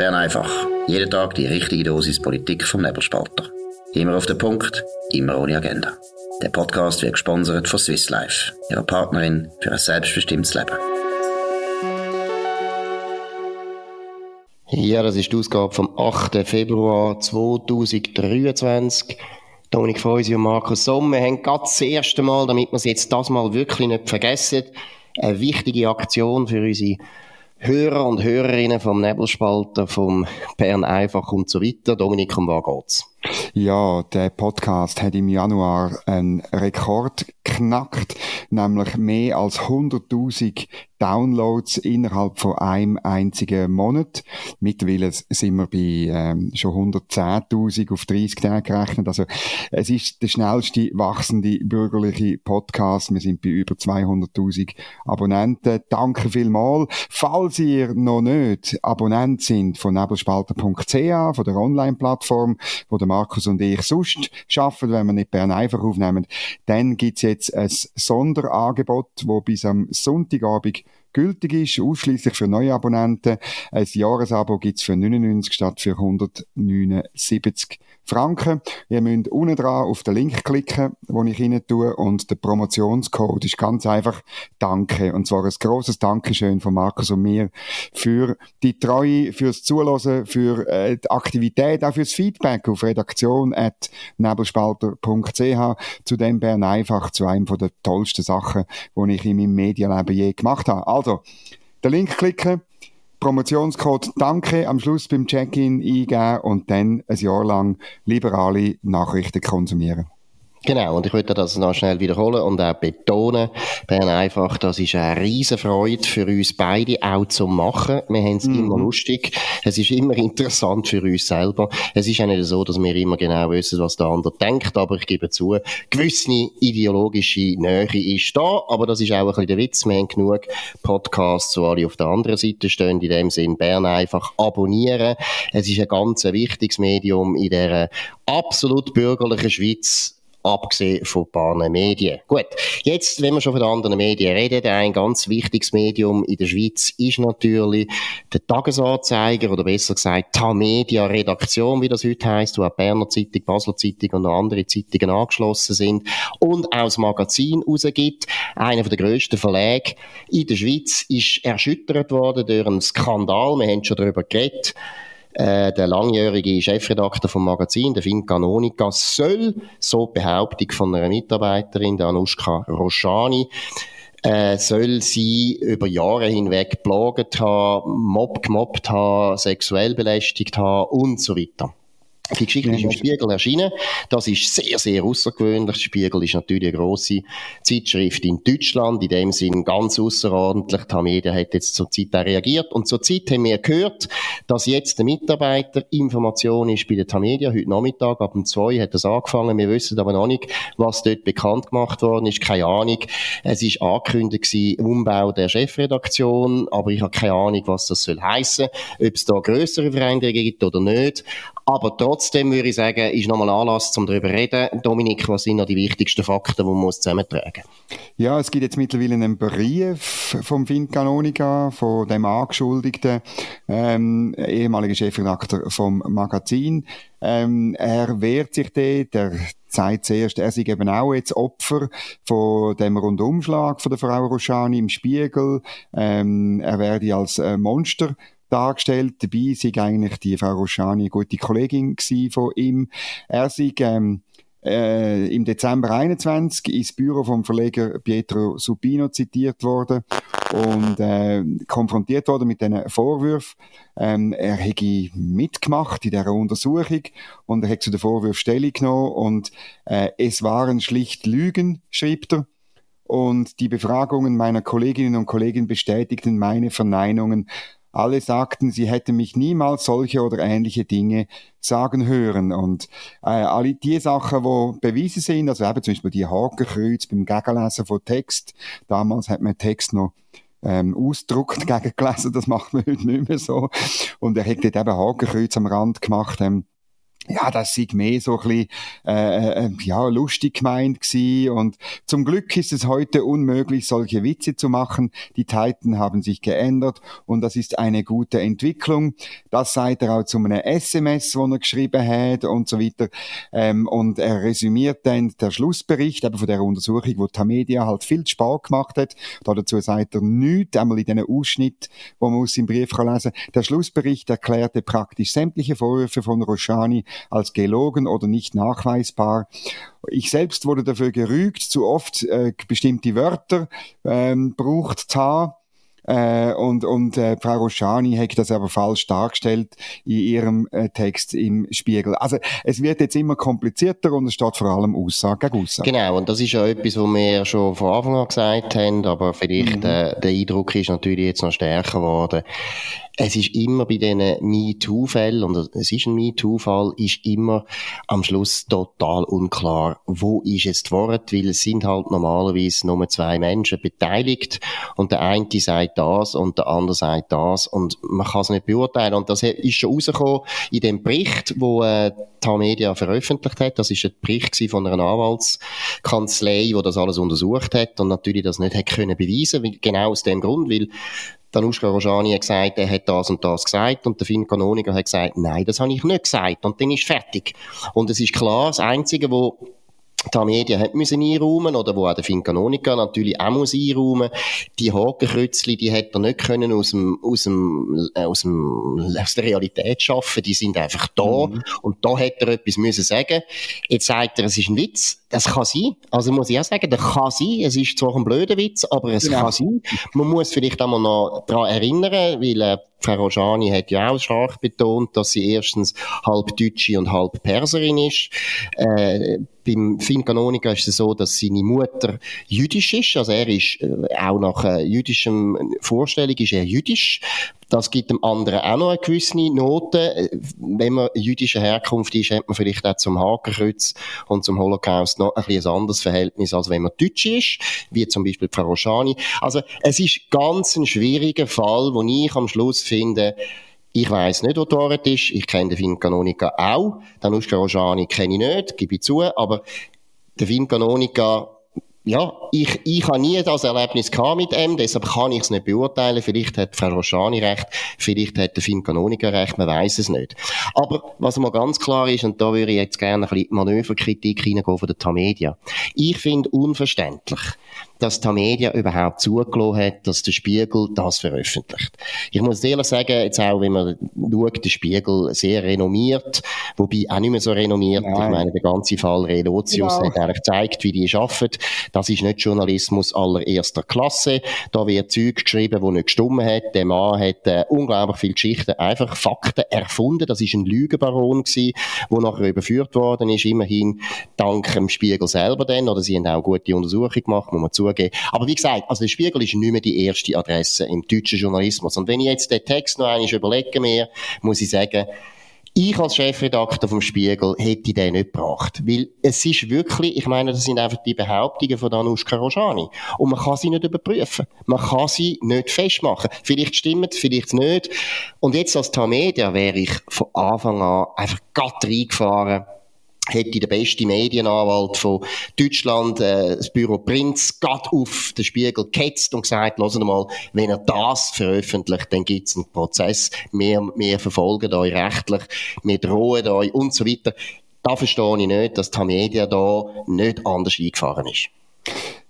Bern einfach. Jeden Tag die richtige Dosis Politik vom Nebelspalter. Immer auf den Punkt, immer ohne Agenda. Der Podcast wird gesponsert von Swiss Life, ihrer Partnerin für ein selbstbestimmtes Leben. Ja, das ist die Ausgabe vom 8. Februar 2023. Dominik Freusi und Markus Sommer haben gerade das erste Mal, damit wir es jetzt das Mal wirklich nicht vergessen, eine wichtige Aktion für unsere Hörer und Hörerinnen vom Nebelspalter, vom Bern einfach und so weiter. Dominik, um was geht's? Ja, der Podcast hat im Januar einen Rekord geknackt, nämlich mehr als 100.000 Downloads innerhalb von einem einzigen Monat. Mittlerweile sind wir bei ähm, schon 110.000 auf 30 Tage gerechnet. Also es ist der schnellste wachsende bürgerliche Podcast. Wir sind bei über 200.000 Abonnenten. Danke vielmals. Falls ihr noch nicht Abonnent sind von nebelspalter.ch, von der Online-Plattform, wo der Markus und ich sonst schaffen, wenn wir nicht Bern einfach aufnehmen, dann gibt's jetzt ein Sonderangebot, wo bis am Sonntagabend gültig ist, ausschließlich für neue Abonnenten. Ein Jahresabo gibt's für 99 statt für 179 Franken. Ihr müsst unten dran auf den Link klicken, den ich Ihnen tue, und der Promotionscode ist ganz einfach Danke. Und zwar ein grosses Dankeschön von Markus und mir für die Treue, fürs Zuhören, für äh, die Aktivität, auch fürs Feedback auf redaktion.nebelspalter.ch. Zu dem Bern einfach zu einem der tollsten Sachen, die ich in meinem Medienleben je gemacht habe. Also, den Link klicken, Promotionscode Danke am Schluss beim Check-in eingeben und dann ein Jahr lang liberale Nachrichten konsumieren. Genau, und ich würde das noch schnell wiederholen und auch betonen, Bern einfach, das ist eine riesen Freude für uns beide auch zu machen. Wir haben es mhm. immer lustig. Es ist immer interessant für uns selber. Es ist auch nicht so, dass wir immer genau wissen, was der andere denkt, aber ich gebe zu, gewisse ideologische Nähe ist da, aber das ist auch ein bisschen der Witz. Wir haben genug Podcasts, wo alle auf der anderen Seite stehen. In dem Sinn, Bern einfach abonnieren. Es ist ein ganz wichtiges Medium in der absolut bürgerlichen Schweiz abgesehen von ein paar Medien. Gut, jetzt, wenn wir schon von anderen Medien reden, ein ganz wichtiges Medium in der Schweiz ist natürlich der Tagesanzeiger oder besser gesagt die Media Redaktion, wie das heute heisst, wo auch Berner Zeitung, Basler Zeitung und noch andere Zeitungen angeschlossen sind und auch das Magazin rausgibt. Einer der grössten Verlage in der Schweiz ist erschüttert worden durch einen Skandal. Wir haben schon darüber geredet äh, der langjährige Chefredakteur vom Magazin, der Finn Canonica, soll, so Behauptung von einer Mitarbeiterin, der Anushka Roshani, äh, soll sie über Jahre hinweg geplagt haben, mob gemobbt haben, sexuell belästigt haben und so weiter. Die Geschichte ist im Spiegel erschienen. Das ist sehr, sehr außergewöhnlich. Der Spiegel ist natürlich eine grosse Zeitschrift in Deutschland, in dem Sinn ganz außerordentlich. Die Media hat jetzt zur Zeit auch reagiert. Und zur Zeit haben wir gehört, dass jetzt der Mitarbeiter Information ist bei der Tamedia. Heute Nachmittag ab um zwei hat das angefangen. Wir wissen aber noch nicht, was dort bekannt gemacht worden ist. Keine Ahnung. Es ist angekündigt gewesen, Umbau der Chefredaktion. Aber ich habe keine Ahnung, was das soll heißen. Ob es da größere Veränderungen gibt oder nicht. Aber trotzdem würde ich sagen, ist nochmal Anlass, um darüber zu reden. Dominik, was sind noch die wichtigsten Fakten, die man zusammentragen muss? Ja, es gibt jetzt mittlerweile einen Brief vom Finn Canonica, von dem Angeschuldigten, ähm, ehemaligen Chefredakteur vom Magazin. Ähm, er wehrt sich dort, er sagt zuerst, er sei eben auch jetzt Opfer von dem Rundumschlag von der Frau Roschani im Spiegel. Ähm, er werde als äh, Monster dargestellt. Dabei sei eigentlich die Frau Roschani eine gute Kollegin von ihm. Er sei, ähm, äh, im Dezember 21 ins Büro vom Verleger Pietro Supino zitiert worden und äh, konfrontiert worden mit diesen Vorwürfen. Ähm, er hätte mitgemacht in dieser Untersuchung und er hat zu den Vorwürfen Stellung genommen und äh, es waren schlicht Lügen, schreibt er. Und die Befragungen meiner Kolleginnen und Kollegen bestätigten meine Verneinungen alle sagten, sie hätten mich niemals solche oder ähnliche Dinge sagen hören. Und äh, alle die Sachen, wo bewiesen sind, also eben zum Beispiel die Hakenkreuz beim Gegenlesen von Text. Damals hat man Text noch ähm, ausdruckt gegengelesen, das macht man heute nicht mehr so. Und er hat dort eben Hakenkreuz am Rand gemacht. Ähm, ja, das sei mehr so ein bisschen, äh, äh, ja, lustig gemeint gewesen. Und zum Glück ist es heute unmöglich, solche Witze zu machen. Die Zeiten haben sich geändert und das ist eine gute Entwicklung. Das sagt er auch zu einem SMS, wo er geschrieben hat und so weiter. Ähm, und er resümiert dann der Schlussbericht eben von der Untersuchung, wo Tamedia halt viel Spaß gemacht hat. dazu sagt er nichts, einmal in diesen Ausschnitt, wo man aus seinem Brief kann lesen Der Schlussbericht erklärte praktisch sämtliche Vorwürfe von Roshani als gelogen oder nicht nachweisbar. Ich selbst wurde dafür gerügt, zu oft äh, bestimmte Wörter ähm, braucht zu haben. Äh, und und äh, Frau Roschani hat das aber falsch dargestellt in ihrem äh, Text im Spiegel. Also es wird jetzt immer komplizierter und es steht vor allem Aussage gegen Aussage. Genau, und das ist ja etwas, was wir schon von Anfang an gesagt haben, aber vielleicht mhm. äh, der Eindruck ist natürlich jetzt noch stärker geworden es ist immer bei diesen MeToo-Fällen, und es ist ein MeToo-Fall, ist immer am Schluss total unklar, wo ist jetzt die Wort, weil es sind halt normalerweise nur zwei Menschen beteiligt und der eine sagt das und der andere sagt das und man kann es nicht beurteilen. Und das ist schon rausgekommen in dem Bericht, wo äh, die Media veröffentlicht hat. Das ist ein Bericht von einer Anwaltskanzlei, die das alles untersucht hat und natürlich das nicht hat können beweisen, genau aus dem Grund, weil Danuschka Rojani hat gesagt, er hat das und das gesagt und der Finn Kanoniker hat gesagt, nein, das habe ich nicht gesagt und dann ist fertig. Und es ist klar, das Einzige, wo die Medien hat müssen einräumen oder wo auch der Finn Canonica natürlich auch muss einräumen. Die Hakenkreuzli, die hätte er nicht können aus dem, aus dem, äh, aus dem, aus der Realität schaffen. Die sind einfach da. Mhm. Und da hätte er etwas müssen sagen. Jetzt sagt er, es ist ein Witz. Das kann sein. Also muss ich auch sagen, das kann sein. Es ist zwar ein blöder Witz, aber es genau. kann sein. Man muss vielleicht einmal noch daran erinnern, weil, äh, Frau Rojani hat ja auch stark betont, dass sie erstens halb Deutsche und halb Perserin ist. Äh, beim Finn Canonica ist es so, dass seine Mutter jüdisch ist. Also er ist äh, auch nach äh, jüdischem Vorstellung ist er jüdisch. Das gibt dem anderen auch noch eine gewisse Note. Äh, wenn man jüdischer Herkunft ist, hat man vielleicht auch zum Hakenkreuz und zum Holocaust noch ein, ein anderes Verhältnis, als wenn man Deutsch ist, wie zum Beispiel Frau Roschani. Also es ist ganz ein schwieriger Fall, wo ich am Schluss finde, ich weiß nicht, wo Wahrheit ist. Ich kenne den Finn Canonica auch. Den Uschka Rojani kenne ich nicht, gebe ich zu. Aber der Finn Canonica, ja, ich, ich habe nie das Erlebnis gehabt mit ihm, deshalb kann ich es nicht beurteilen. Vielleicht hat Frau Roschani recht, vielleicht hat der Finn Canonica recht, man weiß es nicht. Aber was mal ganz klar ist, und da würde ich jetzt gerne ein bisschen Manöverkritik reingehen von der Tamedia. Ich finde unverständlich, dass die Media überhaupt zugelassen hat, dass der Spiegel das veröffentlicht. Ich muss ehrlich sagen, jetzt auch, wenn man schaut, der Spiegel sehr renommiert, wobei auch nicht mehr so renommiert. Nein. Ich meine, der ganze Fall Relotius genau. hat eigentlich gezeigt, wie die arbeiten. Das ist nicht Journalismus allererster Klasse. Da wird Zeug geschrieben, wo nicht gestummen hat. Der Mann hat äh, unglaublich viele Geschichten, einfach Fakten erfunden. Das ist ein Lügenbaron gewesen, der nachher überführt worden ist, immerhin dank dem Spiegel selber dann, oder sie haben auch gute Untersuchungen gemacht, muss man zu zugeben. Aber wie gesagt, also der Spiegel ist nicht mehr die erste Adresse im deutschen Journalismus. Und wenn ich jetzt den Text noch einmal überlege mir, muss ich sagen, ich als Chefredakteur vom Spiegel hätte den nicht gebracht. Weil es ist wirklich, ich meine, das sind einfach die Behauptungen von Danushka Rojani. Und man kann sie nicht überprüfen. Man kann sie nicht festmachen. Vielleicht stimmt, vielleicht nicht. Und jetzt als Tamedia wäre ich von Anfang an einfach gatt reingefahren hätte der beste Medienanwalt von Deutschland, äh, das Büro Prinz, gerade auf den Spiegel gehetzt und gesagt, hören mal, wenn er das veröffentlicht, dann gibt's einen Prozess, wir, wir verfolgen euch rechtlich, wir drohen euch und so weiter. Da verstehe ich nicht, dass die Media da nicht anders eingefahren ist.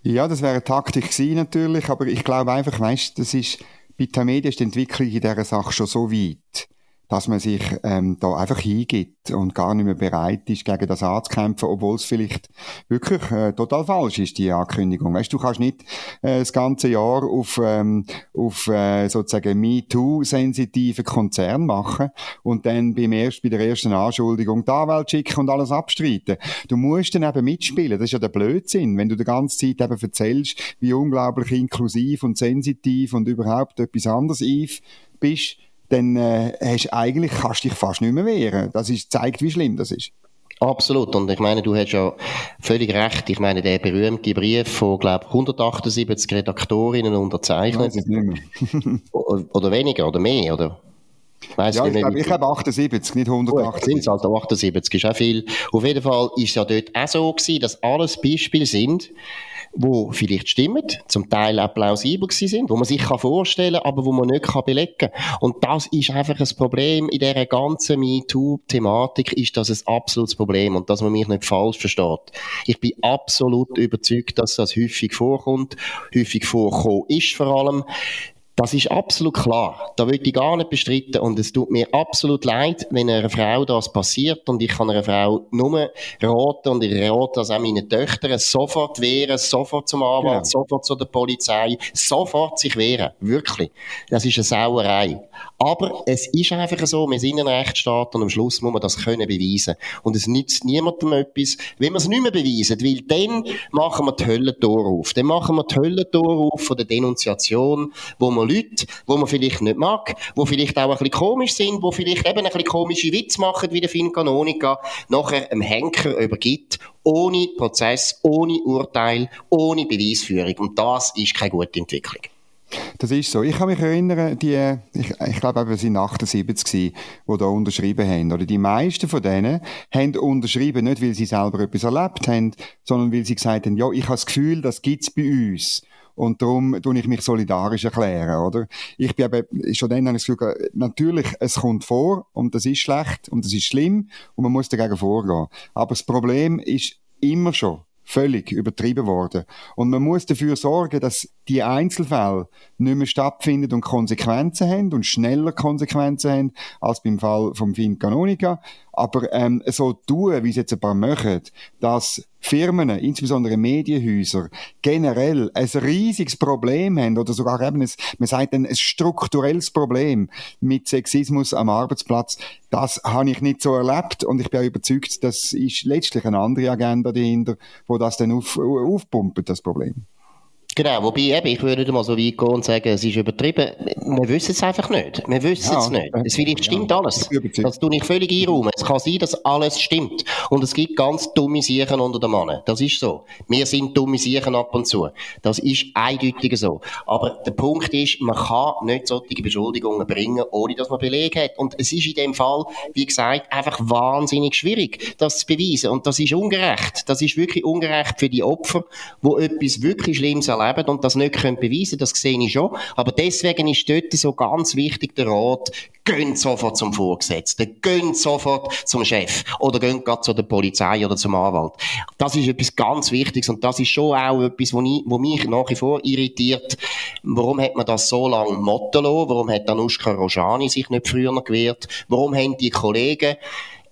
Ja, das wäre eine Taktik gewesen, natürlich, aber ich glaube einfach, weißt, das ist, bei der Media ist die Entwicklung in dieser Sache schon so weit, dass man sich ähm, da einfach hingibt und gar nicht mehr bereit ist, gegen das anzukämpfen, obwohl es vielleicht wirklich äh, total falsch ist, die Ankündigung. Weißt, du kannst nicht äh, das ganze Jahr auf, ähm, auf äh, sozusagen MeToo-sensitive Konzern machen und dann beim erst, bei der ersten Anschuldigung die Anwalt schicken und alles abstreiten. Du musst dann eben mitspielen. Das ist ja der Blödsinn, wenn du die ganze Zeit eben erzählst, wie unglaublich inklusiv und sensitiv und überhaupt etwas anderes bist, dann äh, hast eigentlich, kannst dich fast nicht mehr wehren. Das ist, zeigt, wie schlimm das ist. Absolut. Und ich meine, du hast ja völlig recht. Ich meine, der berühmte Brief von, glaube 178 Redaktorinnen unterzeichnet. Oder weniger, oder mehr, oder? Weiss ja, ich, glaube, ich habe 78, nicht 180. Sind es halt 78, ist auch viel. Auf jeden Fall ist es ja dort auch so gewesen, dass alles Beispiele sind, wo vielleicht stimmen, zum Teil auch plausibel gewesen sind, wo man sich kann vorstellen aber wo man nicht kann belegen kann. Und das ist einfach ein Problem in dieser ganzen MeToo-Thematik, ist das ein absolutes Problem und dass man mich nicht falsch versteht. Ich bin absolut überzeugt, dass das häufig vorkommt, häufig vorkommen ist vor allem. Das ist absolut klar. Da würde ich gar nicht bestreiten. Und es tut mir absolut leid, wenn einer Frau das passiert. Und ich kann einer Frau nur raten, und ich rate das auch meinen Töchtern, sofort wehren, sofort zum Anwalt, ja. sofort zu der Polizei, sofort sich wehren. Wirklich. Das ist eine Sauerei. Aber es ist einfach so, wir sind ein Rechtsstaat und am Schluss muss man das können beweisen. Und es nützt niemandem etwas, wenn wir es nicht mehr beweisen, weil dann machen wir die Höllentor auf. Dann machen wir die Höllentor auf von der Denunziation, wo man Leute, wo man vielleicht nicht mag, wo vielleicht auch ein bisschen komisch sind, wo vielleicht eben ein bisschen komische Witze machen, wie der Finn Canonica, nachher einem Henker übergibt, ohne Prozess, ohne Urteil, ohne Beweisführung. Und das ist keine gute Entwicklung. Das ist so. Ich kann mich erinnern, die, ich, ich glaube, wir sind 78 gewesen, die da unterschrieben haben. Oder die meisten von denen haben unterschrieben, nicht weil sie selber etwas erlebt haben, sondern weil sie gesagt haben, ja, ich habe das Gefühl, das gibt's bei uns. Und darum tue ich mich solidarisch erklären, oder? Ich bin eben, schon dann habe ich das Gefühl, natürlich, es kommt vor, und das ist schlecht, und das ist schlimm, und man muss dagegen vorgehen. Aber das Problem ist immer schon, völlig übertrieben worden. Und man muss dafür sorgen, dass die Einzelfälle nicht mehr stattfinden und Konsequenzen haben und schneller Konsequenzen haben als beim Fall vom Fin Canonica. Aber ähm, so tun, wie es jetzt ein paar machen, dass Firmen, insbesondere Medienhäuser, generell ein riesiges Problem haben oder sogar eben, ein, man sagt ein, ein strukturelles Problem mit Sexismus am Arbeitsplatz, das habe ich nicht so erlebt und ich bin auch überzeugt, das ist letztlich eine andere Agenda dahinter, wo das dann auf, aufpumpt, das Problem. Genau, wobei eben, ich würde nicht mal so weit gehen und sagen, es ist übertrieben. Wir wissen es einfach nicht. Wir wissen ja, es nicht. Es vielleicht stimmt ja, alles. Das tue ich völlig einräumen. Es kann sein, dass alles stimmt. Und es gibt ganz dumme Siechen unter den Mannen. Das ist so. Wir sind dumme Siechen ab und zu. Das ist eindeutig so. Aber der Punkt ist, man kann nicht solche Beschuldigungen bringen, ohne dass man Beleg hat. Und es ist in dem Fall, wie gesagt, einfach wahnsinnig schwierig, das zu beweisen. Und das ist ungerecht. Das ist wirklich ungerecht für die Opfer, wo etwas wirklich Schlimmes erleben erleben und das nicht können beweisen das sehe ich schon. Aber deswegen ist dort so ganz wichtig der Rat, gehen sofort zum Vorgesetzten, gehen sofort zum Chef oder gehen gerade zu der Polizei oder zum Anwalt. Das ist etwas ganz Wichtiges und das ist schon auch etwas, wo mich nach wie vor irritiert. Warum hat man das so lange Motto? Warum hat Anushka Rojani sich nicht früher gewehrt? Warum haben die Kollegen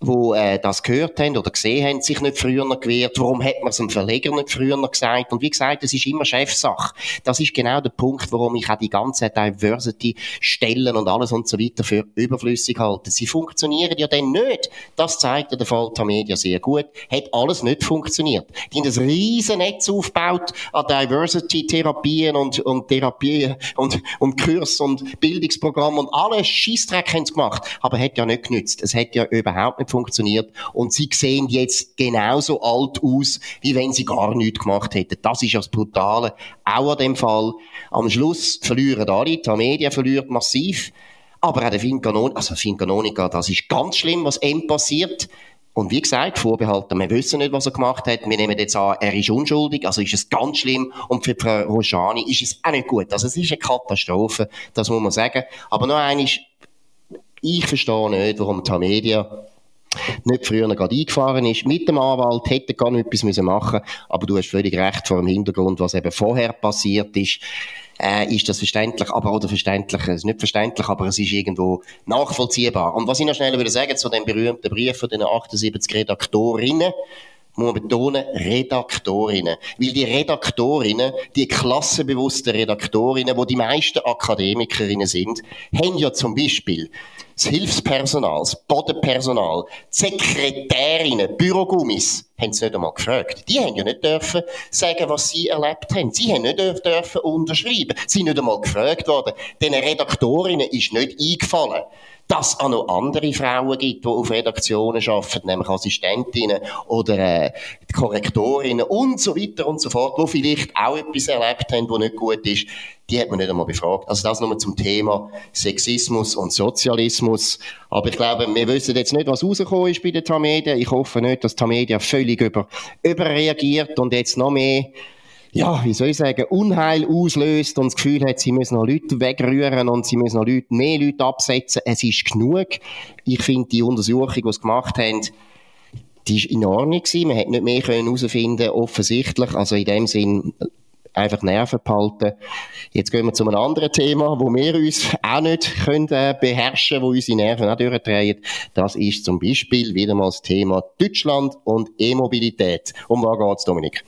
wo äh, das gehört haben oder gesehen haben, sich nicht früher gewehrt. Warum hat man es dem Verleger nicht früher gesagt? Und wie gesagt, es ist immer Chefsache. Das ist genau der Punkt, warum ich auch die ganze Diversity Stellen und alles und so weiter für überflüssig halte. Sie funktionieren ja dann nicht. Das zeigt der Falter Media sehr gut. Hat alles nicht funktioniert. Die haben ein riesen Netz aufgebaut an Diversity Therapien und, und Therapien und, und Kurs und Bildungsprogramm und alles Scheissdreck haben sie gemacht. Aber hat ja nicht genützt. Es hat ja überhaupt nicht nicht funktioniert. Und sie sehen jetzt genauso alt aus, wie wenn sie gar nichts gemacht hätten. Das ist das Brutale. Auch an dem Fall. Am Schluss verlieren alle. Die Medien verliert massiv. Aber auch der Finn Canonica, also Finn Canonica, das ist ganz schlimm, was ihm passiert. Und wie gesagt, vorbehalten, wir wissen nicht, was er gemacht hat. Wir nehmen jetzt an, er ist unschuldig, also ist es ganz schlimm. Und für Frau Rojani ist es auch nicht gut. Also es ist eine Katastrophe, das muss man sagen. Aber noch eines, ich verstehe nicht, warum die Media nicht früher gerade eingefahren ist. Mit dem Anwalt hätte gar nicht etwas müssen machen aber du hast völlig recht vor dem Hintergrund, was eben vorher passiert ist. Äh, ist das verständlich, aber oder verständlich, es ist nicht verständlich, aber es ist irgendwo nachvollziehbar. Und was ich noch schnell würde sagen zu dem berühmten Brief von den 78 Redaktorinnen, muss man betonen, Redaktorinnen. Weil die Redaktorinnen, die klassenbewussten Redaktorinnen, wo die meisten Akademikerinnen sind, haben ja zum Beispiel das Hilfspersonal, das Bodenpersonal, Sekretärinnen, Bürogummis, haben sie nicht einmal gefragt. Die haben ja nicht dürfen sagen, was sie erlebt haben. Sie haben nicht dürfen unterschreiben. Sie sind nicht einmal gefragt worden. Den Redaktorinnen ist nicht eingefallen, dass es auch noch andere Frauen gibt, die auf Redaktionen arbeiten, nämlich Assistentinnen oder äh, Korrektorinnen und so weiter und so fort, die vielleicht auch etwas erlebt haben, was nicht gut ist die hat man nicht einmal befragt. Also das nur zum Thema Sexismus und Sozialismus. Aber ich glaube, wir wissen jetzt nicht, was rausgekommen ist bei der Tamedia. Ich hoffe nicht, dass Tamedia völlig über, überreagiert und jetzt noch mehr ja, wie soll ich sagen, Unheil auslöst und das Gefühl hat, sie müssen noch Leute wegrühren und sie müssen noch Leute, mehr Leute absetzen. Es ist genug. Ich finde, die Untersuchung, die sie gemacht haben, die ist in Ordnung. Man hat nicht mehr herausfinden offensichtlich. Also in dem Sinn, einfach Nerven behalten. Jetzt gehen wir zu einem anderen Thema, wo wir uns auch nicht können, äh, beherrschen, wo unsere Nerven auch durchdrehen. Das ist zum Beispiel wieder mal das Thema Deutschland und E-Mobilität. Um was geht's, Dominik?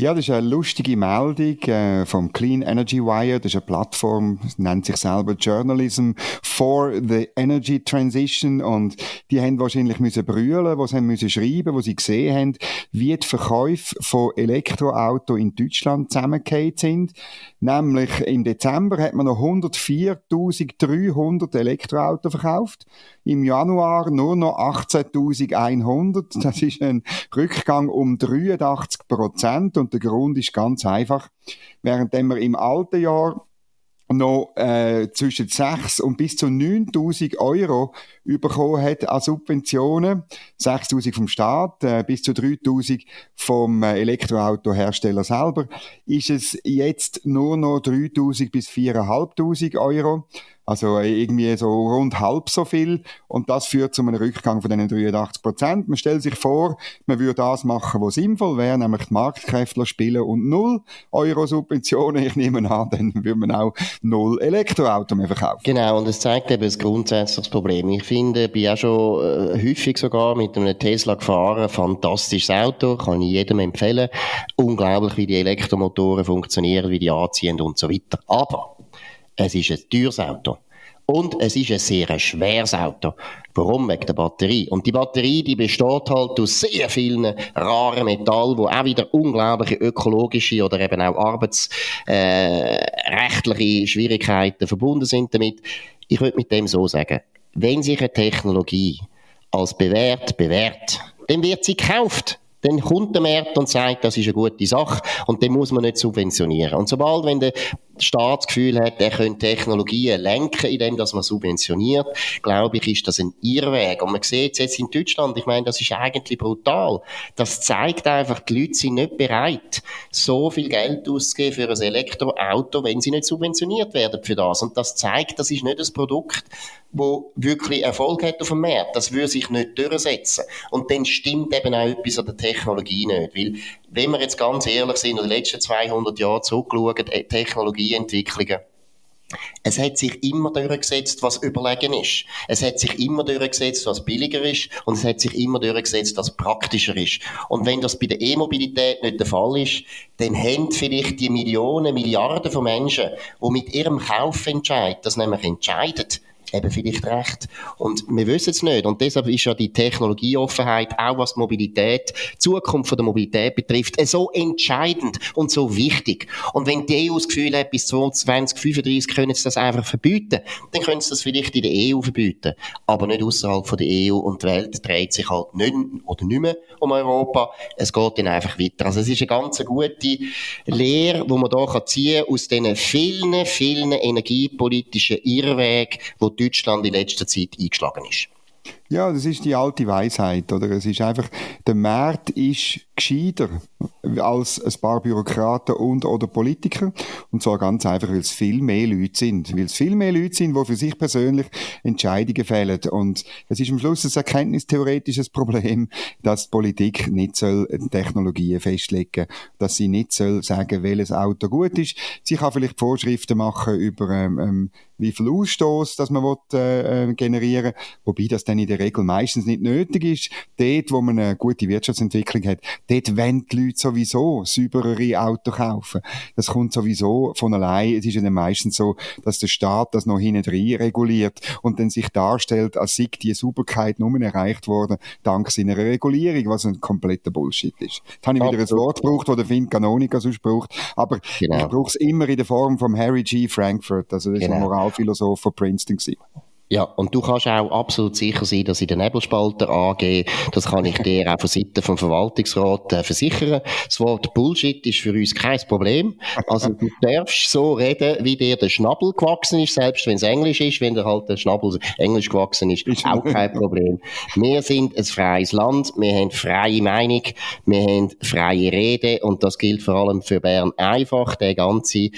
Ja, das ist eine lustige Meldung äh, vom Clean Energy Wire. Das ist eine Plattform, nennt sich selber Journalism for the Energy Transition. Und die haben wahrscheinlich müssen brüllen, was haben müssen schreiben, wo sie gesehen haben, wie die Verkäufe von Elektroautos in Deutschland zusammengekehrt sind. Nämlich im Dezember hat man noch 104.300 Elektroautos verkauft. Im Januar nur noch 18.100. Das ist ein Rückgang um 83 Prozent. Der Grund ist ganz einfach. Während wir im alten Jahr noch äh, zwischen 6 und bis zu 9.000 Euro bekommen hat an Subventionen. 6.000 vom Staat, äh, bis zu 3.000 vom äh, Elektroautohersteller selber, ist es jetzt nur noch 3.000 bis 4.500 Euro. Also irgendwie so rund halb so viel. Und das führt zu einem Rückgang von diesen 83 Prozent. Man stellt sich vor, man würde das machen, was sinnvoll wäre, nämlich die Marktkräfte spielen und null Euro Subventionen. Ich nehme an, dann würde man auch null Elektroauto mehr verkaufen. Genau, und es zeigt eben das grundsätzliche Problem. Ich finde, bin auch schon äh, häufig sogar mit einem Tesla gefahren. Fantastisches Auto, kann ich jedem empfehlen. Unglaublich, wie die Elektromotoren funktionieren, wie die anziehen und so weiter. Aber es ist ein teures Auto. Und es ist ein sehr schweres Auto. Warum? Wegen der Batterie. Und die Batterie, die besteht halt aus sehr vielen raren Metallen, wo auch wieder unglaubliche ökologische oder eben auch arbeitsrechtliche äh, Schwierigkeiten verbunden sind damit. Ich würde mit dem so sagen, wenn sich eine Technologie als bewährt bewährt, dann wird sie gekauft dann kommt der Markt und sagt, das ist eine gute Sache und den muss man nicht subventionieren. Und sobald, wenn der Staat das Gefühl hat, er könnte Technologien lenken, indem dass man subventioniert, glaube ich, ist das ein Irrweg. Und man sieht es jetzt in Deutschland, ich meine, das ist eigentlich brutal. Das zeigt einfach, die Leute sind nicht bereit, so viel Geld auszugeben für ein Elektroauto, wenn sie nicht subventioniert werden für das. Und das zeigt, das ist nicht ein Produkt, wo wirklich Erfolg hat auf dem Markt. Das würde sich nicht durchsetzen. Und dann stimmt eben auch etwas an der Technologie nicht. Weil, wenn wir jetzt ganz ehrlich sind, in den letzten 200 Jahren zurückschauen, Technologieentwicklungen, es hat sich immer durchgesetzt, was überlegen ist. Es hat sich immer durchgesetzt, was billiger ist. Und es hat sich immer durchgesetzt, was praktischer ist. Und wenn das bei der E-Mobilität nicht der Fall ist, dann haben vielleicht die Millionen, Milliarden von Menschen, die mit ihrem Kaufentscheid das nämlich entscheiden, eben vielleicht recht. Und wir wissen es nicht. Und deshalb ist ja die Technologieoffenheit, auch was Mobilität, Zukunft von der Mobilität betrifft, so entscheidend und so wichtig. Und wenn die EU das Gefühl hat, bis 2035 können sie das einfach verbieten, dann können sie das vielleicht in der EU verbieten. Aber nicht außerhalb von der EU und die Welt dreht sich halt nicht oder nicht mehr um Europa. Es geht dann einfach weiter. Also es ist eine ganz gute Lehre, die man hier ziehen kann aus diesen vielen, vielen energiepolitischen Irrwegen, die Deutschland in letzter Zeit eingeschlagen ist. Ja, das ist die alte Weisheit, oder? Es ist einfach, der Markt ist gescheiter als ein paar Bürokraten und oder Politiker. Und zwar ganz einfach, weil es viel mehr Leute sind. Weil es viel mehr Leute sind, die für sich persönlich Entscheidungen fällen. Und es ist am Schluss ein erkenntnistheoretisches Problem, dass die Politik nicht soll Technologien festlegen dass sie nicht soll sagen, welches Auto gut ist. Sie kann vielleicht Vorschriften machen über ähm, ähm wie viel Ausstoß das man will, äh, äh, generieren wobei das dann in der Regel meistens nicht nötig ist. Dort, wo man eine gute Wirtschaftsentwicklung hat, dort wollen die Leute sowieso sauberere Autos kaufen. Das kommt sowieso von allein. Es ist ja dann meistens so, dass der Staat das noch hinten rein reguliert und dann sich darstellt, als sei die Sauberkeit nur erreicht worden, dank seiner Regulierung, was ein kompletter Bullshit ist. Jetzt habe ich wieder ein Wort gebraucht, das der Finn Canonica sonst braucht, aber genau. ich brauche es immer in der Form von Harry G. Frankfurt, also das genau. ist ein Moralphilosoph von Princeton gewesen. Ja, und du kannst auch absolut sicher sein, dass in der Nebelspalter AG, das kann ich dir auch von Seiten vom Verwaltungsrat äh, versichern, das Wort Bullshit ist für uns kein Problem. Also du darfst so reden, wie dir der Schnabel gewachsen ist, selbst wenn es Englisch ist, wenn dir halt der Schnabel Englisch gewachsen ist, auch kein Problem. Wir sind ein freies Land, wir haben freie Meinung, wir haben freie Rede und das gilt vor allem für Bern einfach, der ganze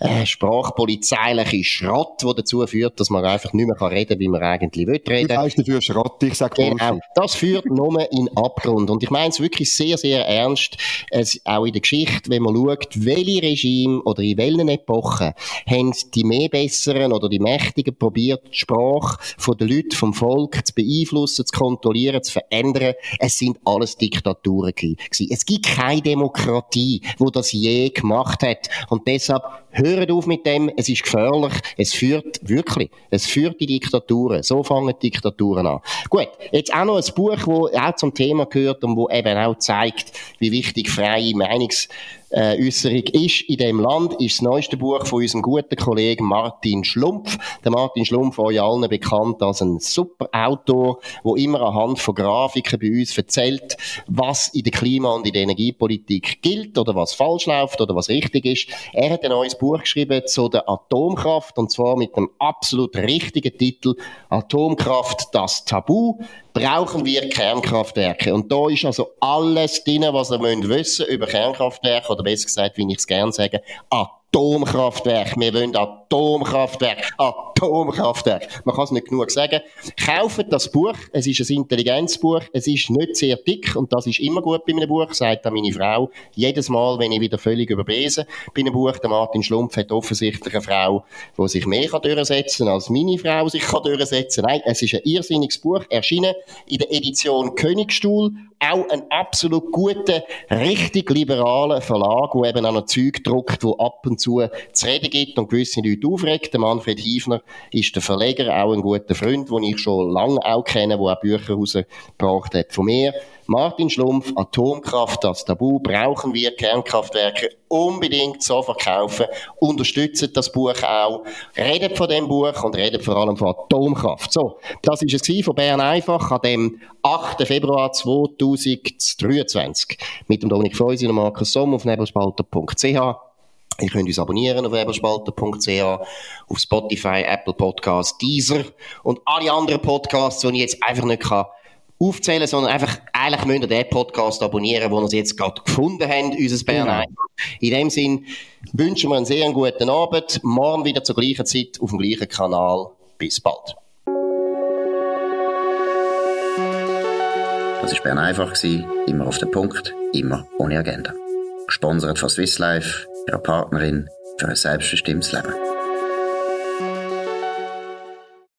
äh, sprachpolizeiliche Schrott, der dazu führt, dass man einfach nicht mehr reden wie man eigentlich will reden. Du dafür Schrott, ich sag Genau. Das führt nur in Abgrund. Und ich meine es wirklich sehr, sehr ernst, es, auch in der Geschichte, wenn man schaut, welche Regime oder in welchen Epochen haben die mehr besseren oder die Mächtigen probiert, die Sprache von den Leuten, vom Volk zu beeinflussen, zu kontrollieren, zu verändern. Es sind alles Diktaturen gewesen. Es gibt keine Demokratie, wo das je gemacht hat. Und deshalb Hört auf mit dem, es ist gefährlich, es führt wirklich, es führt die Diktaturen. So fangen Diktaturen an. Gut, jetzt auch noch ein Buch, das auch zum Thema gehört und wo eben auch zeigt, wie wichtig freie Meinungs äh, Äußerung ist in dem Land, ist das neueste Buch von unserem guten Kollegen Martin Schlumpf. Der Martin Schlumpf, euch allen bekannt als ein super Autor, der immer anhand von Grafiken bei uns erzählt, was in der Klima- und in der Energiepolitik gilt oder was falsch läuft oder was richtig ist. Er hat ein neues Buch geschrieben zu der Atomkraft und zwar mit dem absolut richtigen Titel Atomkraft, das Tabu brauchen wir Kernkraftwerke. Und da ist also alles drin, was ihr müsst wissen über Kernkraftwerke, oder besser gesagt, wie ich es gerne sage, Atomkraftwerk. Wir wollen Atomkraftwerk. Atomkraftwerk. Man kann es nicht genug sagen. Kauft das Buch. Es ist ein Intelligenzbuch. Es ist nicht sehr dick und das ist immer gut bei einem Buch, sagt dann meine Frau. Jedes Mal, wenn ich wieder völlig überbesen bei einem Buch, der Martin Schlumpf hat offensichtlich eine Frau, die sich mehr kann durchsetzen als meine Frau sich kann durchsetzen. Nein, es ist ein irrsinniges Buch, erschienen in der Edition Königstuhl. Auch ein absolut guter, richtig liberaler Verlag, der eben auch noch Zeug druckt, wo ab und zu zu reden gibt und gewisse Leute aufregt. Der Manfred Hiefner ist der Verleger, auch ein guter Freund, den ich schon lange auch kenne, der auch Bücher rausgebracht hat von mir. Martin Schlumpf, Atomkraft, das Tabu, brauchen wir Kernkraftwerke unbedingt so verkaufen. Unterstützt das Buch auch. Redet von dem Buch und redet vor allem von Atomkraft. So, das ist es von Bern einfach an dem 8. Februar 2023 mit dem Dominik Feusi und Markus Somm auf nebelspalter.ch. Ihr könnt uns abonnieren auf weberspalter.ch, auf Spotify, Apple Podcasts, Deezer und alle anderen Podcasts, die ich jetzt einfach nicht kann aufzählen, sondern einfach, eigentlich müsst ihr den Podcast abonnieren, den ihr jetzt gerade gefunden habt, unser Bern genau. In dem Sinn wünschen wir einen sehr guten Abend, morgen wieder zur gleichen Zeit auf dem gleichen Kanal. Bis bald. Das war Bern einfach, immer auf den Punkt, immer ohne Agenda. Gesponsert von Swiss Life ihrer Partnerin für ein selbstbestimmtes Leben.